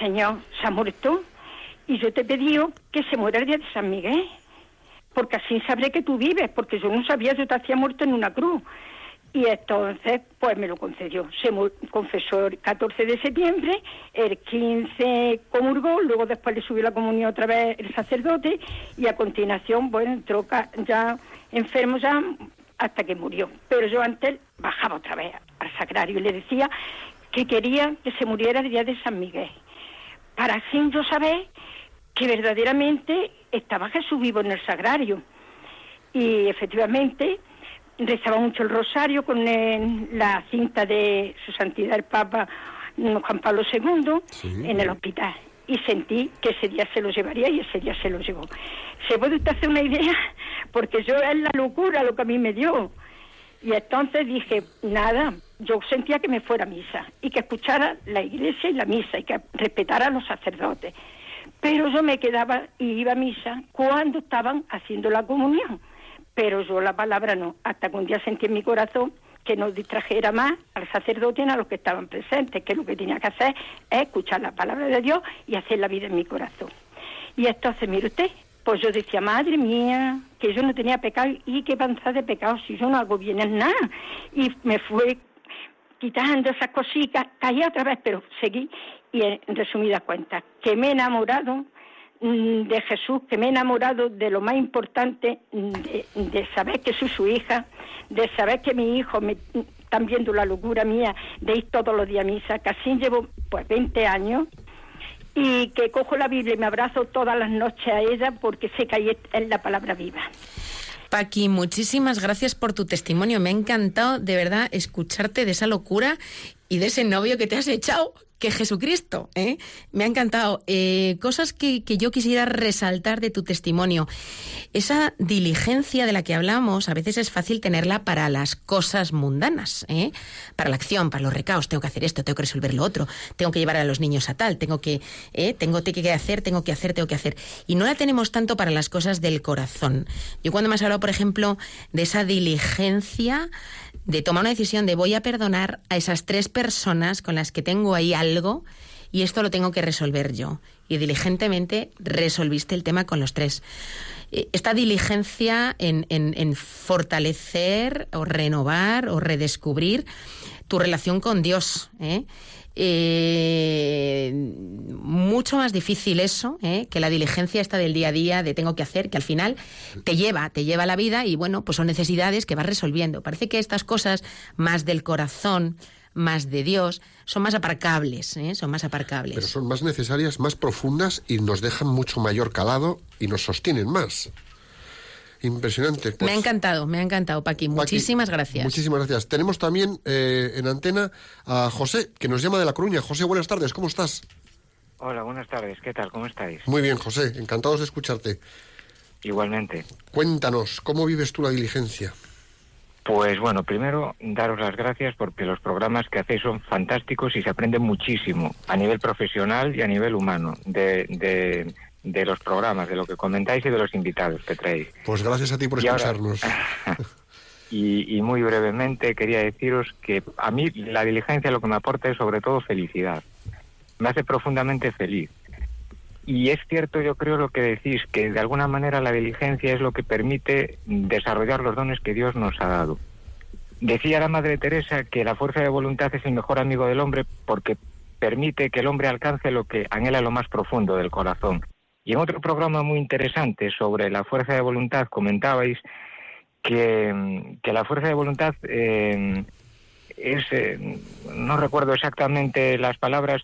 Señor, se ha muerto y yo te pedí que se muera el día de San Miguel, porque así sabré que tú vives, porque yo no sabía yo te hacía muerto en una cruz. Y entonces, pues me lo concedió. Se confesó el 14 de septiembre, el 15 comulgó, luego después le subió la comunión otra vez el sacerdote y a continuación, bueno, entró ya enfermo ya hasta que murió. Pero yo antes bajaba otra vez al sagrario y le decía que quería que se muriera el día de San Miguel, para así yo saber que verdaderamente estaba Jesús vivo en el sagrario. Y efectivamente rezaba mucho el rosario con eh, la cinta de su santidad el Papa Juan Pablo II Sí. en el hospital. Y sentí que ese día se lo llevaría y ese día se lo llevó. ¿Se puede usted hacer una idea? Porque yo es la locura lo que a mí me dio. Y entonces dije, nada, yo sentía que me fuera a misa y que escuchara la iglesia y la misa y que respetara a los sacerdotes. Pero yo me quedaba y iba a misa cuando estaban haciendo la comunión. Pero yo la palabra no, hasta que un día sentí en mi corazón que no distrajera más al sacerdote ni a los que estaban presentes, que lo que tenía que hacer es escuchar la palabra de Dios y hacer la vida en mi corazón. Y entonces, mire usted, pues yo decía, madre mía, que yo no tenía pecado y qué panza de pecado si yo no hago bien en nada. Y me fue quitando esas cositas, caí otra vez, pero seguí. Y en resumidas cuentas, que me he enamorado de Jesús, que me he enamorado de lo más importante, mm, de, saber que soy su hija, de saber que mi hijo me están viendo la locura mía de ir todos los días a misa, así llevo pues 20 años y que cojo la Biblia y me abrazo todas las noches a ella porque sé que ahí es la palabra viva. Paqui, muchísimas gracias por tu testimonio. Me ha encantado de verdad escucharte de esa locura y de ese novio que te has echado, que Jesucristo. ¿eh? Me ha encantado. Eh, cosas que, que yo quisiera resaltar de tu testimonio. Esa diligencia de la que hablamos, a veces es fácil tenerla para las cosas mundanas, ¿eh? para la acción, para los recaos. Tengo que hacer esto, tengo que resolver lo otro, tengo que llevar a los niños a tal, tengo que, ¿eh? tengo que hacer, tengo que hacer, tengo que hacer. Y no la tenemos tanto para las cosas del corazón. Yo cuando me has hablado, por ejemplo, de esa diligencia de tomar una decisión de voy a perdonar a esas tres personas con las que tengo ahí algo y esto lo tengo que resolver yo. Y diligentemente resolviste el tema con los tres. Eh, esta diligencia en, en, fortalecer o renovar o redescubrir tu relación con Dios. ¿eh? Eh, mucho más difícil eso ¿eh? que la diligencia esta del día a día de tengo que hacer, que al final te lleva, te lleva a la vida y bueno, pues son necesidades que vas resolviendo. Parece que estas cosas más del corazón, más de Dios, son más aparcables, ¿eh? son más aparcables. Pero son más necesarias, más profundas y nos dejan mucho mayor calado y nos sostienen más. Impresionante. me ha Pues, encantado, me ha encantado, Paqui. Paqui, Muchísimas gracias. Muchísimas gracias. Tenemos también eh, en antena a José, que nos llama de La Coruña. José, buenas tardes, ¿cómo estás? Hola, buenas tardes. ¿Qué tal? ¿Cómo estáis? Muy bien, José, encantados de escucharte. Igualmente. Cuéntanos, ¿cómo vives tú la diligencia? Pues bueno, primero daros las gracias porque los programas que hacéis son fantásticos y se aprende muchísimo a nivel profesional y a nivel humano de, de, de los programas, de lo que comentáis y de los invitados que traéis. Pues gracias a ti por escucharnos. Y, y muy brevemente quería deciros que a mí la diligencia lo que me aporta es sobre todo felicidad. Me hace profundamente feliz. Y es cierto, yo creo lo que decís, que de alguna manera la diligencia es lo que permite desarrollar los dones que Dios nos ha dado. Decía la Madre Teresa que la fuerza de voluntad es el mejor amigo del hombre porque permite que el hombre alcance lo que anhela lo más profundo del corazón. Y en otro programa muy interesante sobre la fuerza de voluntad comentabais que, que la fuerza de voluntad eh, es, eh, no recuerdo exactamente las palabras,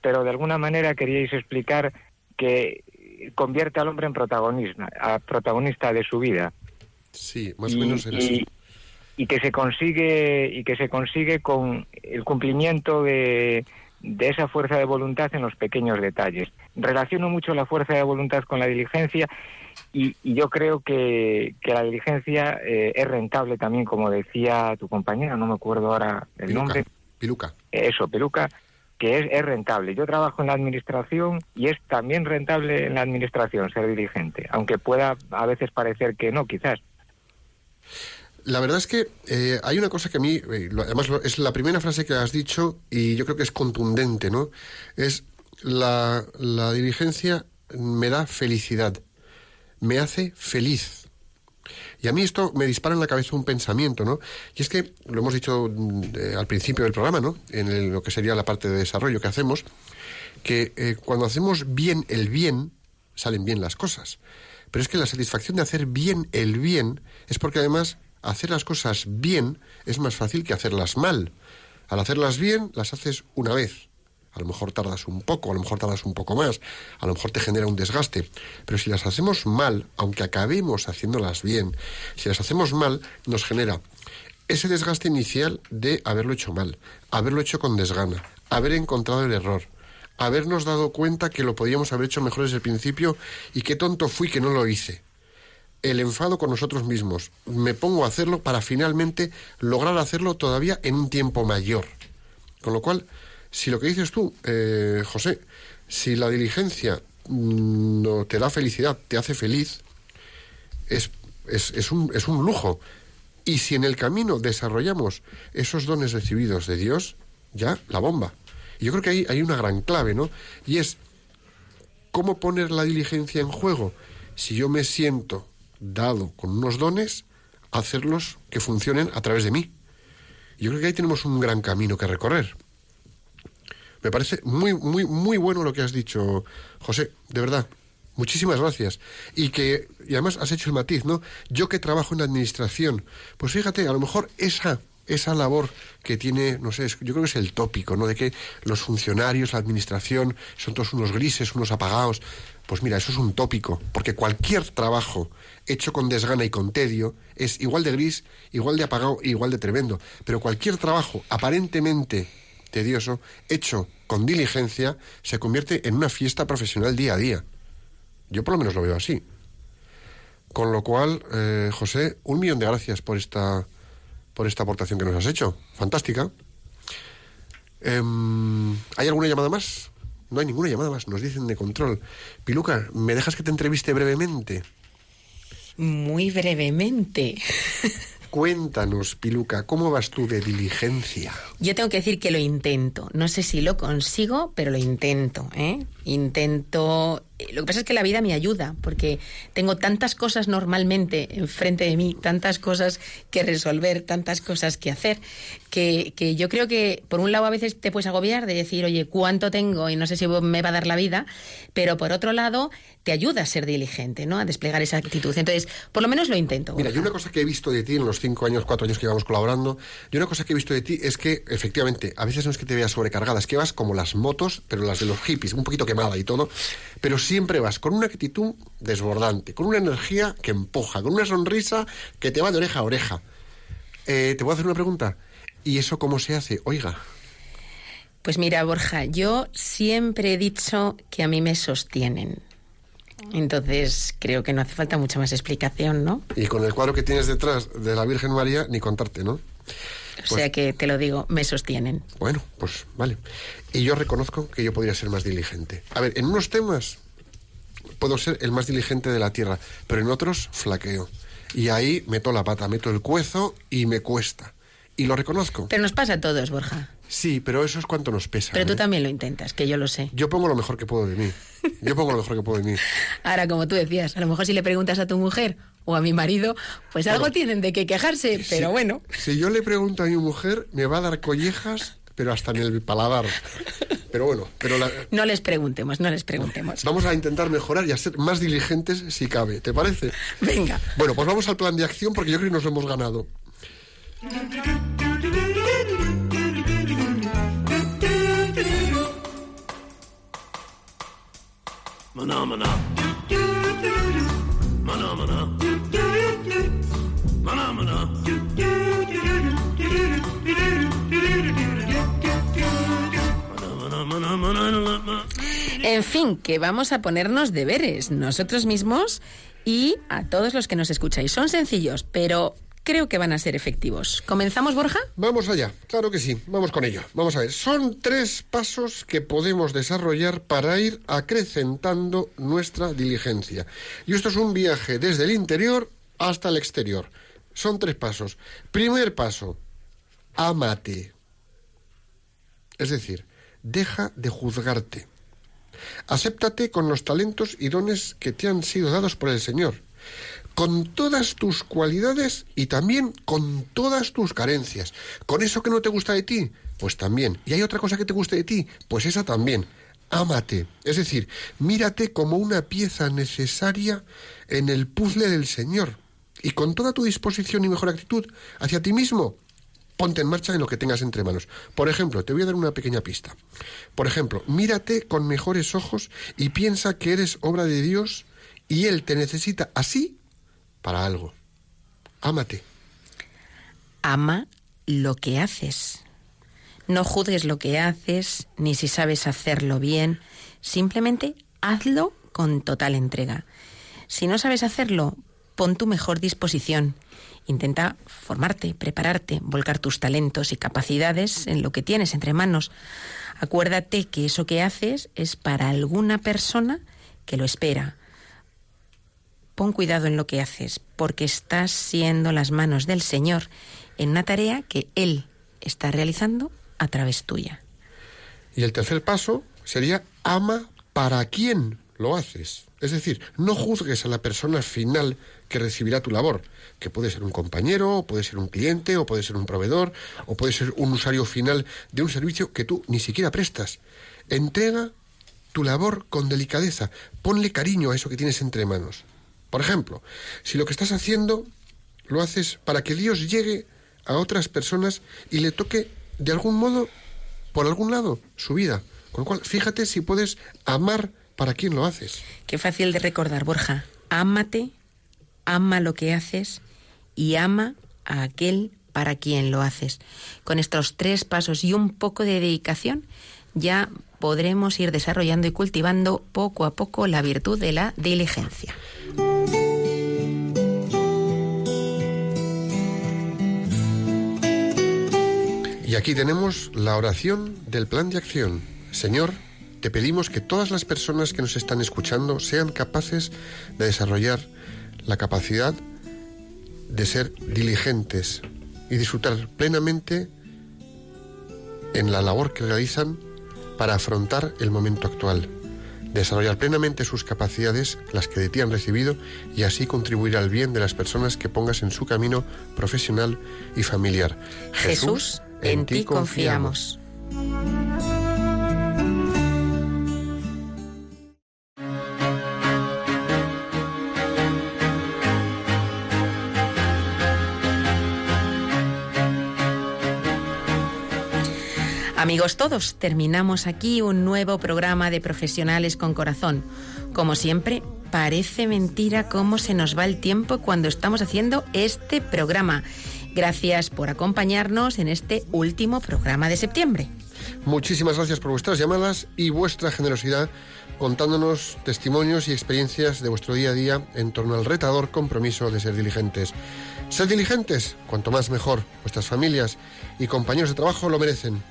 pero de alguna manera queríais explicar que convierte al hombre en protagonista, a protagonista de su vida Sí, más o menos y- así. y que se consigue y que se consigue con el cumplimiento de, de esa fuerza de voluntad en los pequeños detalles. Relaciono mucho la fuerza de voluntad con la diligencia y, y yo creo que, que la diligencia eh, es rentable también, como decía tu compañera, no me acuerdo ahora el Piluca, nombre, Piluca. eso, Peluca, que es, es rentable. Yo trabajo en la administración y es también rentable en la administración ser dirigente, aunque pueda a veces parecer que no, quizás. La verdad es que eh, hay una cosa que a mí, eh, además es la primera frase que has dicho y yo creo que es contundente, ¿no? Es la, la diligencia me da felicidad, me hace feliz. Y a mí esto me dispara en la cabeza un pensamiento, ¿no? Y es que, lo hemos dicho mm, eh, al principio del programa, ¿no? En lo que sería la parte de desarrollo que hacemos, que cuando hacemos bien el bien, salen bien las cosas. Pero es que la satisfacción de hacer bien el bien es porque además hacer las cosas bien es más fácil que hacerlas mal. Al hacerlas bien, las haces una vez. A lo mejor tardas un poco, a lo mejor tardas un poco más, a lo mejor te genera un desgaste. Pero si las hacemos mal, aunque acabemos haciéndolas bien, si las hacemos mal, nos genera ese desgaste inicial de haberlo hecho mal, haberlo hecho con desgana, haber encontrado el error, habernos dado cuenta que lo podíamos haber hecho mejor desde el principio y qué tonto fui que no lo hice. El enfado con nosotros mismos. Me pongo a hacerlo para finalmente lograr hacerlo todavía en un tiempo mayor. Con lo cual, si lo que dices tú, eh, José, si la diligencia mm, no te da felicidad, te hace feliz, es, es, es un, es un lujo. Y si en el camino desarrollamos esos dones recibidos de Dios, ya la bomba. Y yo creo que ahí hay una gran clave, ¿no? Y es cómo poner la diligencia en juego. Si yo me siento dado con unos dones, hacerlos que funcionen a través de mí. Yo creo que ahí tenemos un gran camino que recorrer. Me parece muy, muy, muy bueno lo que has dicho, José, de verdad. Muchísimas gracias. Y que, y además has hecho el matiz, ¿no? Yo que trabajo en la administración, pues fíjate, a lo mejor esa, esa labor que tiene, no sé, yo creo que es el tópico, ¿no? De que los funcionarios, la administración, son todos unos grises, unos apagados. Pues mira, eso es un tópico, porque cualquier trabajo hecho con desgana y con tedio es igual de gris, igual de apagado, igual de tremendo. Pero cualquier trabajo aparentemente tedioso, hecho con diligencia, se convierte en una fiesta profesional día a día. Yo por lo menos lo veo así. Con lo cual, eh, José, un millón de gracias por esta, por esta aportación que nos has hecho. Fantástica. Em, ¿Hay alguna llamada más? No hay ninguna llamada más, nos dicen de control. Piluca, ¿me dejas que te entreviste brevemente? Muy brevemente. Cuéntanos, Piluca, ¿cómo vas tú de diligencia? Yo tengo que decir que lo intento. No sé si lo consigo, pero lo intento. ¿eh? Intento. Eh, Lo que pasa es que la vida me ayuda, porque tengo tantas cosas normalmente enfrente de mí, tantas cosas que resolver, tantas cosas que hacer, que, que yo creo que, por un lado, a veces te puedes agobiar de decir, oye, ¿cuánto tengo? Y no sé si me va a dar la vida, pero por otro lado, te ayuda a ser diligente, ¿no? A desplegar esa actitud. Entonces, por lo menos lo intento. Mira, yo una cosa que he visto de ti en los cinco años, cuatro años que llevamos colaborando, yo una cosa que he visto de ti es que, efectivamente, a veces no es que te veas sobrecargada, es que vas como las motos, pero las de los hippies, un poquito quemada y todo, pero siempre vas con una actitud desbordante, con una energía que empuja, con una sonrisa que te va de oreja a oreja. Eh, te voy a hacer una pregunta. ¿Y eso cómo se hace? Oiga. Pues mira, Borja, yo siempre he dicho que a mí me sostienen. Entonces, creo que no hace falta mucha más explicación, ¿no? Y con el cuadro que tienes detrás de la Virgen María, ni contarte, ¿no? O sea que te lo digo, me sostienen. Bueno, pues vale. Y yo reconozco que yo podría ser más diligente. A ver, en unos temas puedo ser el más diligente de la tierra, pero en otros flaqueo. Y ahí meto la pata, meto el cuezo y me cuesta. Y lo reconozco. Pero nos pasa a todos, Borja. Sí, pero eso es cuanto nos pesa. Pero tú ¿eh? también lo intentas, que yo lo sé. Yo pongo lo mejor que puedo de mí. Yo pongo lo mejor que puedo de mí. Ahora, como tú decías, a lo mejor si le preguntas a tu mujer o a mi marido, pues algo tienen de qué quejarse, pero Si- bueno. Si yo le pregunto a mi mujer, me va a dar collejas, pero hasta en el paladar. Pero bueno, pero la- No les preguntemos, no les preguntemos. vamos a intentar mejorar y a ser más diligentes si cabe. ¿Te parece? Venga. Bueno, pues vamos al plan de acción porque yo creo que nos lo hemos ganado. Maná, maná. Maná, En fin, que vamos a ponernos deberes nosotros mismos y a todos los que nos escucháis. Son sencillos, pero creo que van a ser efectivos. ¿Comenzamos, Borja? Vamos allá, claro que sí, vamos con ello. Vamos a ver, son tres pasos que podemos desarrollar para ir acrecentando nuestra diligencia. Y esto es un viaje desde el interior hasta el exterior. Son tres pasos. Primer paso, ámate. Es decir, deja de juzgarte. Acéptate con los talentos y dones que te han sido dados por el Señor, con todas tus cualidades y también con todas tus carencias. Con eso que no te gusta de ti, pues también. Y hay otra cosa que te guste de ti, pues esa también. Ámate, es decir, mírate como una pieza necesaria en el puzzle del Señor. Y con toda tu disposición y mejor actitud hacia ti mismo, ponte en marcha en lo que tengas entre manos. Por ejemplo, te voy a dar una pequeña pista. Por ejemplo, mírate con mejores ojos y piensa que eres obra de Dios y Él te necesita así para algo. Ámate. Ama lo que haces. No juzgues lo que haces, ni si sabes hacerlo bien. Simplemente hazlo con total entrega. Si no sabes hacerlo, pon tu mejor disposición. Intenta formarte, prepararte, volcar tus talentos y capacidades en lo que tienes entre manos. Acuérdate que eso que haces es para alguna persona que lo espera. Pon cuidado en lo que haces, porque estás siendo las manos del Señor en una tarea que Él está realizando a través tuya. Y el tercer paso sería ama para quién lo haces. Es decir, no juzgues a la persona final que recibirá tu labor, que puede ser un compañero, o puede ser un cliente, o puede ser un proveedor, o puede ser un usuario final de un servicio que tú ni siquiera prestas. Entrega tu labor con delicadeza, ponle cariño a eso que tienes entre manos. Por ejemplo, si lo que estás haciendo lo haces para que Dios llegue a otras personas y le toque de algún modo, por algún lado, su vida. Con lo cual, fíjate si puedes amar para quien lo haces. Qué fácil de recordar, Borja. Ámate, ama lo que haces y ama a aquel para quien lo haces. Con estos tres pasos y un poco de dedicación, ya podremos ir desarrollando y cultivando poco a poco la virtud de la diligencia. Y aquí tenemos la oración del plan de acción. Señor, te pedimos que todas las personas que nos están escuchando sean capaces de desarrollar la capacidad de ser diligentes y disfrutar plenamente en la labor que realizan para afrontar el momento actual, desarrollar plenamente sus capacidades, las que de ti han recibido, y así contribuir al bien de las personas que pongas en su camino profesional y familiar. Jesús, en ti confiamos. Amigos todos, terminamos aquí un nuevo programa de Profesionales con Corazón. Como siempre, parece mentira cómo se nos va el tiempo cuando estamos haciendo este programa. Gracias por acompañarnos en este último programa de septiembre. Muchísimas gracias por vuestras llamadas y vuestra generosidad contándonos testimonios y experiencias de vuestro día a día en torno al retador compromiso de ser diligentes. Ser diligentes, cuanto más mejor. Vuestras familias y compañeros de trabajo lo merecen.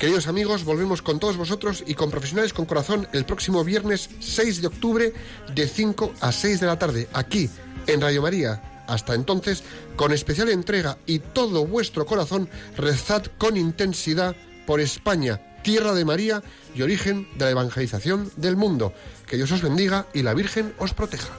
Queridos amigos, volvemos con todos vosotros y con Profesionales con Corazón el próximo viernes 6 de octubre de 5 a 6 de la tarde, aquí en Radio María. Hasta entonces, con especial entrega y todo vuestro corazón, rezad con intensidad por España, tierra de María y origen de la evangelización del mundo. Que Dios os bendiga y la Virgen os proteja.